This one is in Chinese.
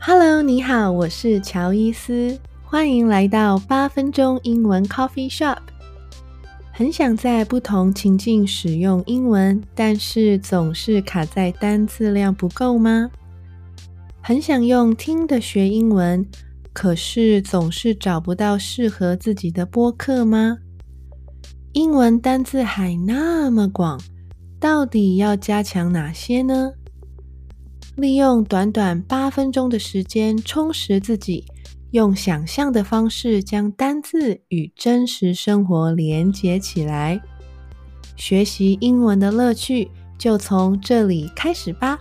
Hello，你好，我是乔伊斯，欢迎来到八分钟英文 Coffee Shop。很想在不同情境使用英文，但是总是卡在单字量不够吗？很想用听的学英文，可是总是找不到适合自己的播客吗？英文单字海那么广，到底要加强哪些呢？利用短短八分钟的时间充实自己，用想象的方式将单字与真实生活连接起来。学习英文的乐趣就从这里开始吧。